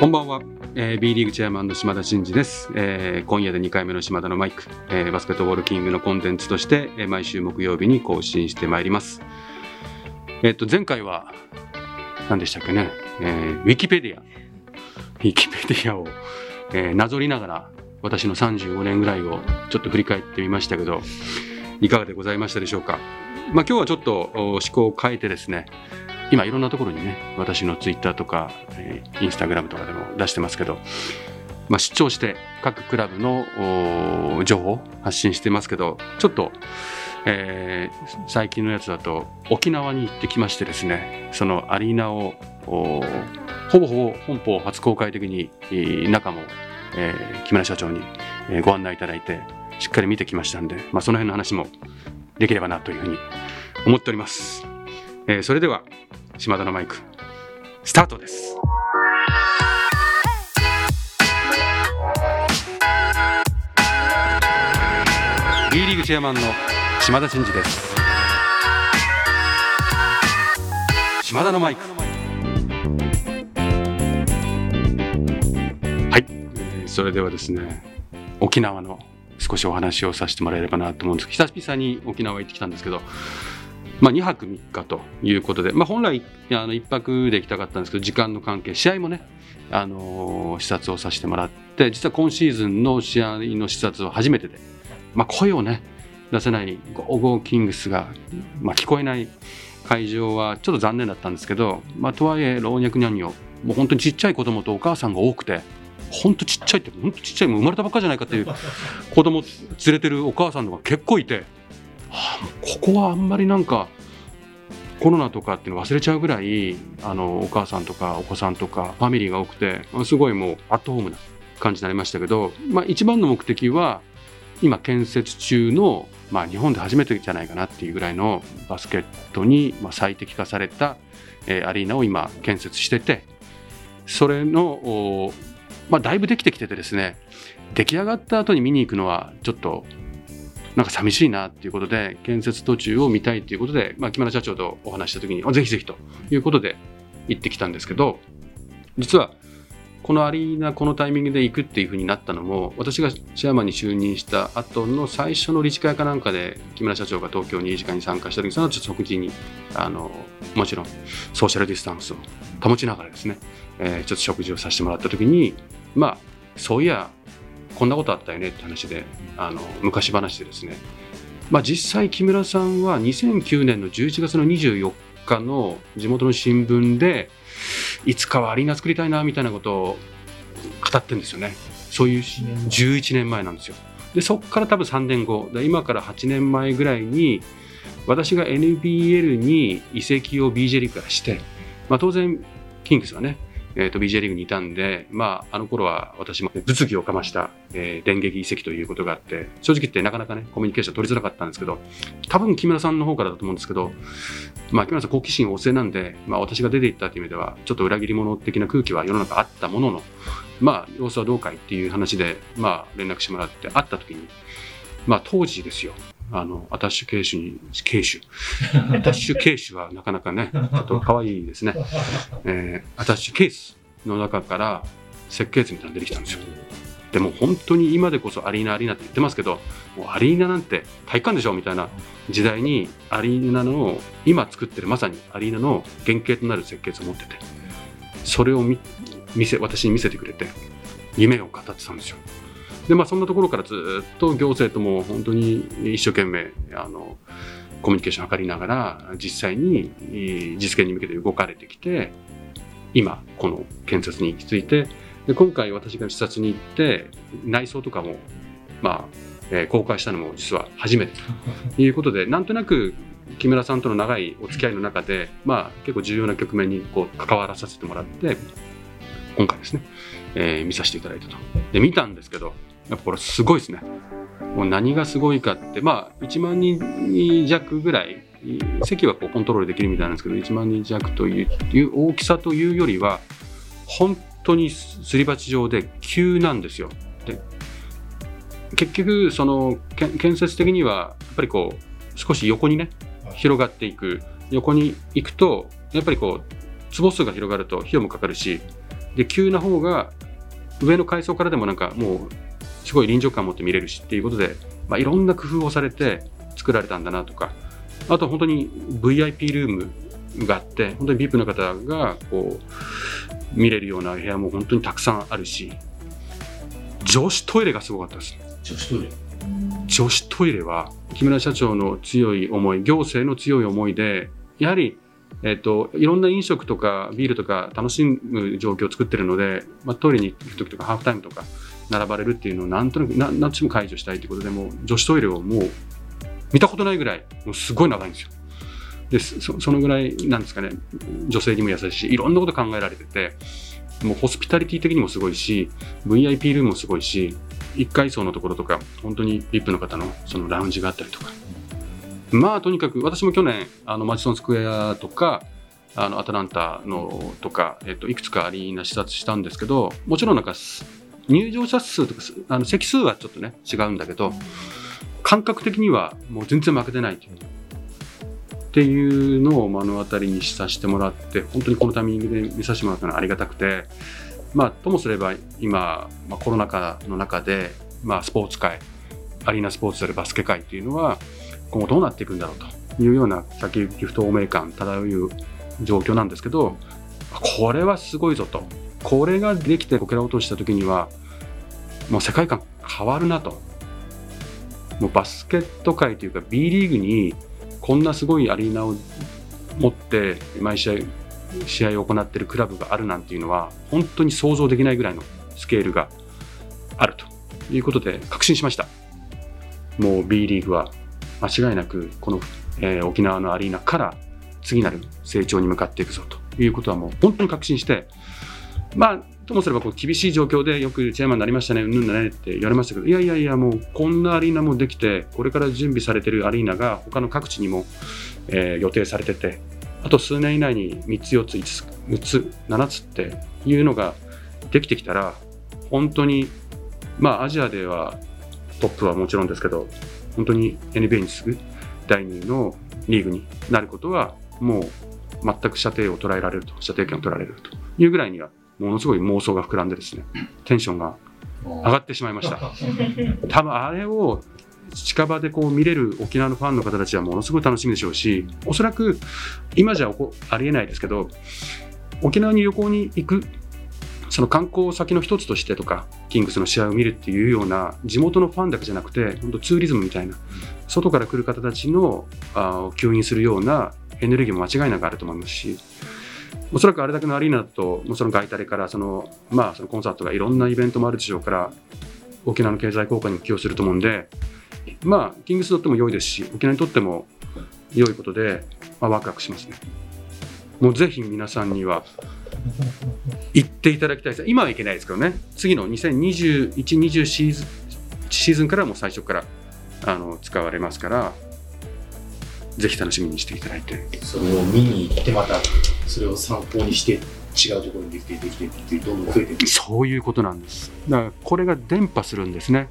こんばんは、えー、B リーグチェアマンの島田真二です、えー今夜で2回目の島田のマイク、えーバスケットボールキングのコンテンツとして、えー毎週木曜日に更新してまいります。えっ、と前回は何でしたっけね、えーウィキペディア。ウィキペディアを、えーなぞりながら私の35年ぐらいをちょっと振り返ってみましたけどいかがでございましたでしょうか。まあ今日はちょっとお思考を変えてですね今いろんなところにね私のツイッターとか、えーインスタグラムとかでも出してますけど、まあ、出張して各クラブの情報を発信してますけどちょっと、えー最近のやつだと沖縄に行ってきましてですねそのアリーナをほぼほぼ本邦初公開的にえー中も、えー木村社長に、えご案内いただいてしっかり見てきましたんで、まあ、その辺の話もできればなというふうに思っております。えーそれでは島田のマイクスタートです。B リーグチェアマンの島田真二です。島田のマイク。はい、えーそれではですね、沖縄の少しお話をさせてもらえればなと思うんです久々に沖縄行ってきたんですけど、まあ、2泊3日ということで、まあ、本来あの1泊で行きたかったんですけど時間の関係試合もね、あのー視察をさせてもらって実は今シーズンの試合の視察は初めてで、まあ、声をね出せないゴーゴーキングスが、まあ、聞こえない会場はちょっと残念だったんですけど、まあ、とはいえ老若男女もう本当にちっちゃい子供とお母さんが多くて本当ちっちゃいって本当ちっちゃいもう生まれたばっかじゃないかっていう子供連れてるお母さんとか結構いて、ここはあんまりなんかコロナとかっていうの忘れちゃうぐらいあのお母さんとかお子さんとかファミリーが多くてすごいもうアットホームな感じになりましたけど、まあ、一番の目的は今建設中の、まあ、日本で初めてじゃないかなっていうぐらいのバスケットに最適化された、えアリーナを今建設しててそれの、まあ、だいぶできてきててですね出来上がった後に見に行くのはちょっとなんか寂しいなっていうことで建設途中を見たいということで、まあ、木村社長とお話しした時にぜひぜひということで行ってきたんですけど実はこのアリーナこのタイミングで行くっていうふうになったのも私がチェアマンに就任した後の最初の理事会かなんかで木村社長が東京に理事会に参加した時その後食事にあのもちろんソーシャルディスタンスを保ちながらですね、えーちょっと食事をさせてもらった時にまあそういやこんなことあったよねって話であの昔話でですね、まあ、実際木村さんは2009年の11月の24日の地元の新聞でいつかはアリーナ作りたいなみたいなことを語ってるんですよね。そういう11年前なんですよ。でそこから多分3年後で今から8年前ぐらいに私が NBL に移籍を BJ リーグからして、まあ、当然キングスはねえー、と BJ リーグにいたんで、まあ、あの頃は私も物議をかました、えー電撃移籍ということがあって正直言ってなかなかねコミュニケーション取りづらかったんですけど多分木村さんの方からだと思うんですけど、まあ、木村さん好奇心旺盛なんで、まあ、私が出ていったという意味ではちょっと裏切り者的な空気は世の中あったものの、まあ、様子はどうかいっていう話で、まあ、連絡してもらって会った時に、まあ、当時ですよあのアタッシュケーシュ。にケーシュアタッシュケーシュはなかなかね ちょっと可愛いですね、えーアタッシュケースの中から設計図みたいなの出てきたんですよ。でも本当に今でこそアリーナアリーナって言ってますけどもうアリーナなんて体育館でしょみたいな時代にアリーナの今作ってるまさにアリーナの原型となる設計図を持っててそれを見見せ私に見せてくれて夢を語ってたんですよでまあそんなところからずっと行政とも本当に一生懸命あのコミュニケーションを図りながら実際にえー実現に向けて動かれてきて今この建設に行き着いてで今回私が視察に行って内装とかもまあ、えー公開したのも実は初めてと いうことでなんとなく木村さんとの長いお付き合いの中で、まあ、結構重要な局面にこう関わらさせてもらって今回ですね、えー見させていただいたと。で見たんですけどやっぱこれすごいですね。もう何がすごいかってまあ1万人弱ぐらい席はこうコントロールできるみたいなんですけど1万人弱という大きさというよりは本当にすり鉢状で急なんですよ。で結局その建設的にはやっぱりこう少し横にね広がっていく。横に行くとやっぱりこう坪数が広がると費用もかかるしで急な方が上の階層からでもなんかもうすごい臨場感を持って見れるしっていうことで、まあ、いろんな工夫をされて作られたんだなとかあと本当に VIP ルームがあって本当に VIP の方がこう見れるような部屋も本当にたくさんあるし女子トイレがすごかったです。女子トイレ。女子トイレは木村社長の強い思い行政の強い思いでやはりえっと、いろんな飲食とかビールとか楽しむ状況を作ってるので、まあ、トイレに行く時とかハーフタイムとか並ばれるっていうのをなんとなく何としても解除したいということでもう女子トイレをもう見たことないぐらいもうすごい長いんですよ。でそそのぐらいなんですかね女性にも優しいいろんなこと考えられててもうホスピタリティ的にもすごいし VIP ルームもすごいし1階層のところとか本当に VIP の方のそのラウンジがあったりとかまあとにかく私も去年あのマジソンスクエアとかあのアトランタのとか、えっと、いくつかアリーナ視察したんですけどもちろんなんか入場者数とかあの席数はちょっとね違うんだけど感覚的にはもう全然負けてないっていうのを目の当たりにさせてもらって本当にこのタイミングで見させてもらったのはありがたくてまあともすれば今、まあ、コロナ禍の中で、まあ、スポーツ界アリーナスポーツであるバスケ界っていうのは今後どうなっていくんだろうというような先行き不透明感漂う状況なんですけどこれはすごいぞと。これができてこけら落とした時にはもう世界観変わるなと。もうバスケット界というか B リーグにこんなすごいアリーナを持って毎試合試合を行っているクラブがあるなんていうのは本当に想像できないぐらいのスケールがあるということで確信しました。もう B リーグは間違いなくこの、えー、沖縄のアリーナから次なる成長に向かっていくぞということはもう本当に確信してまあともすればこう厳しい状況でよくチェアマンになりましたね、うんぬんだねって言われましたけど、いやいやいや、もうこんなアリーナもできて、これから準備されてるアリーナが他の各地にも、えー、予定されてて、あと数年以内に3つ、4つ、5つ、6つ、7つっていうのができてきたら、本当に、まあアジアではトップはもちろんですけど、本当に NBA に次ぐ第2位のリーグになることは、もう全く射程を捉えられると、射程権を取られるというぐらいには、ものすごい妄想が膨らんでですね、テンションが上がってしまいました。多分あれを近場でこう見れる沖縄のファンの方たちはものすごい楽しみでしょうし、おそらく今じゃありえないですけど、沖縄に旅行に行くその観光先の一つとしてとか、キングスの試合を見るっていうような、地元のファンだけじゃなくて、本当ツーリズムみたいな、外から来る方たちのあ吸引するようなエネルギーも間違いなくあると思いますし、おそらくあれだけのアリーナだと、その外タレからその、まあ、そのコンサートがいろんなイベントもあるでしょうから、沖縄の経済効果にも寄与すると思うんで、まあ、キングスにとっても良いですし、沖縄にとっても良いことで、まあ、ワクワクしますね。もうぜひ皆さんには行っていただきたいです。今は行けないですけどね、次の2021、20シーズンシーズンからも最初からあの使われますから、ぜひ楽しみにしていただいて。それを見に行って、またそれを参考にして、違うところにできて、できてってどんどん増えていく。そういうことなんです。だからこれが伝播するんですね。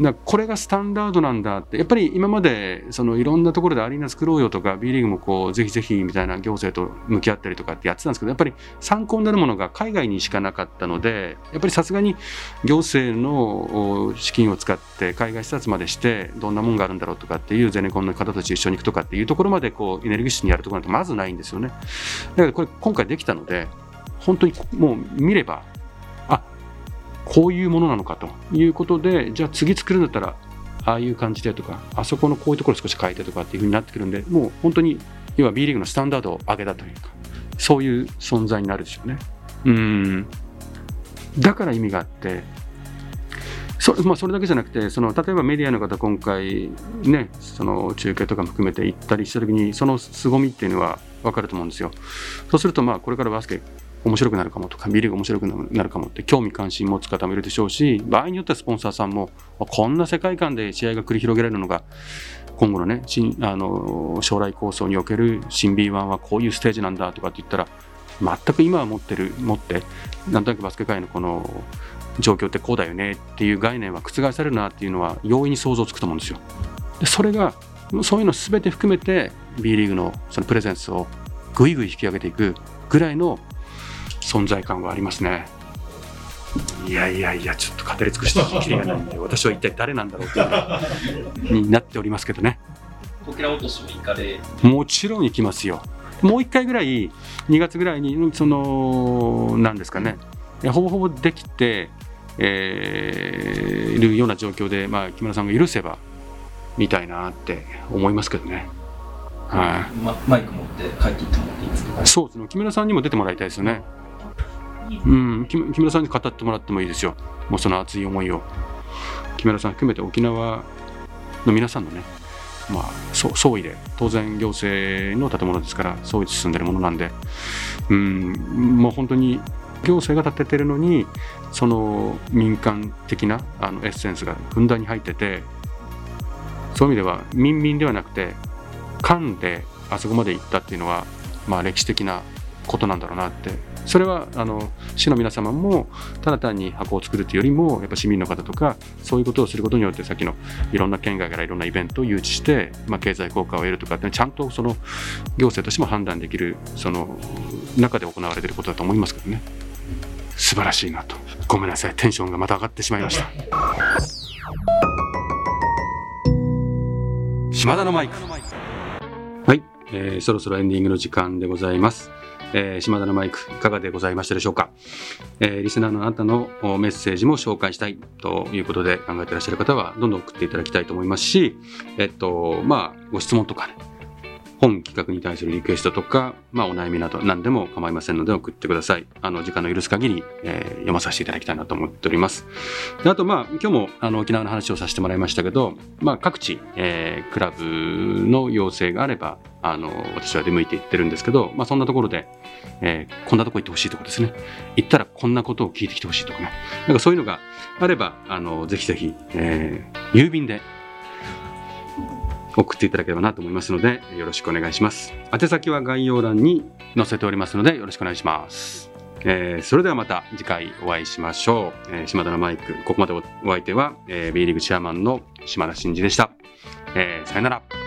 だこれがスタンダードなんだってやっぱり今までそのいろんなところでアリーナ作ろうよとか B リーグもこうぜひぜひみたいな行政と向き合ったりとかってやってたんですけどやっぱり参考になるものが海外にしかなかったのでやっぱりさすがに行政の資金を使って海外視察までしてどんなもんがあるんだろうとかっていうゼネコンの方たち一緒に行くとかっていうところまでこうエネルギッシュにやるところなんてまずないんですよね。だからこれ今回できたので本当にもう見ればこういうものなのかということでじゃあ次作るんだったらああいう感じでとかあそこのこういうところ少し変えてとかっていうふうになってくるんでもう本当に要は B リーグのスタンダードを上げたというかそういう存在になるでしょうね。うん。だから意味があってそ,、まあ、それだけじゃなくてその例えばメディアの方今回ねその中継とかも含めて行ったりした時にその凄みっていうのは分かると思うんですよ。そうするとまあこれからバスケ面白くなるかもとか、ビリーが面白くなるかもって興味関心持つ方もいるでしょうし、場合によってはスポンサーさんも、こんな世界観で試合が繰り広げられるのが、今後のね、あの将来構想における新 B1 はこういうステージなんだとかって言ったら、全く今は持ってる、持って、なんとなくバスケ界のこの状況ってこうだよねっていう概念は覆されるなっていうのは容易に想像つくと思うんですよ。でそれがそういうの全て含めて B リーグのそのプレゼンスをぐいぐい引き上げていくぐらいの存在感はありますね。いやいやいや、ちょっと語り尽くして きりがないんで、私は一体誰なんだろうというになっておりますけどね。こけら落としも行かれもちろん行きますよ。もう一回ぐらい、2月ぐらいに、その、なんですかね、ほぼほぼできて、えーいるような状況で、まあ、木村さんが許せば、みたいなって思いますけどね。はい、ま、マイク持って帰っていってもらっていいですか？そうですね、木村さんにも出てもらいたいですよね。うん、木村さんに語ってもらってもいいですよ。もうその熱い思いを。木村さん含めて沖縄の皆さんのね、まあ、総意で、当然行政の建物ですから、総意で進んでるものなんで、うん、もう本当に行政が建ててるのに、その民間的なあのエッセンスがふんだんに入ってて、そういう意味では民民ではなくて、官であそこまで行ったっていうのは、まあ、歴史的なことなんだろうなってそれはあの市の皆様もただ単に箱を作るというよりもやっぱ市民の方とかそういうことをすることによってさっきのいろんな県外からいろんなイベントを誘致して、まあ、経済効果を得るとかってちゃんとその行政としても判断できるその中で行われていることだと思いますけどね。素晴らしいなと。ごめんなさい。テンションがまた上がってしまいました。島田のマイク、えーそろそろエンディングの時間でございます。えー島田のマイクいかがでございましたでしょうか、えーリスナーのあなたのメッセージも紹介したいということで考えていらっしゃる方はどんどん送っていただきたいと思いますし、えっと、まあ、ご質問とかね、本企画に対するリクエストとか、まあ、お悩みなど何でも構いませんので送ってください。あの、時間の許す限り、えー読まさせていただきたいなと思っております。であと、まあ、今日もあの沖縄の話をさせてもらいましたけど、まあ、各地、えークラブの要請があれば、あの、私は出向いていってるんですけど、まあ、そんなところで、えーこんなとこ行ってほしいとかですね。行ったらこんなことを聞いてきてほしいとかね。なんかそういうのがあれば、あの、ぜひぜひ、えー郵便で送っていただければなと思いますので、よろしくお願いします。宛先は概要欄に載せておりますので、よろしくお願いします。えーそれではまた次回お会いしましょう。えー島田のマイク、ここまでおお相手は、えー、B リーグチェアマンの島田真二でした。えーさよなら。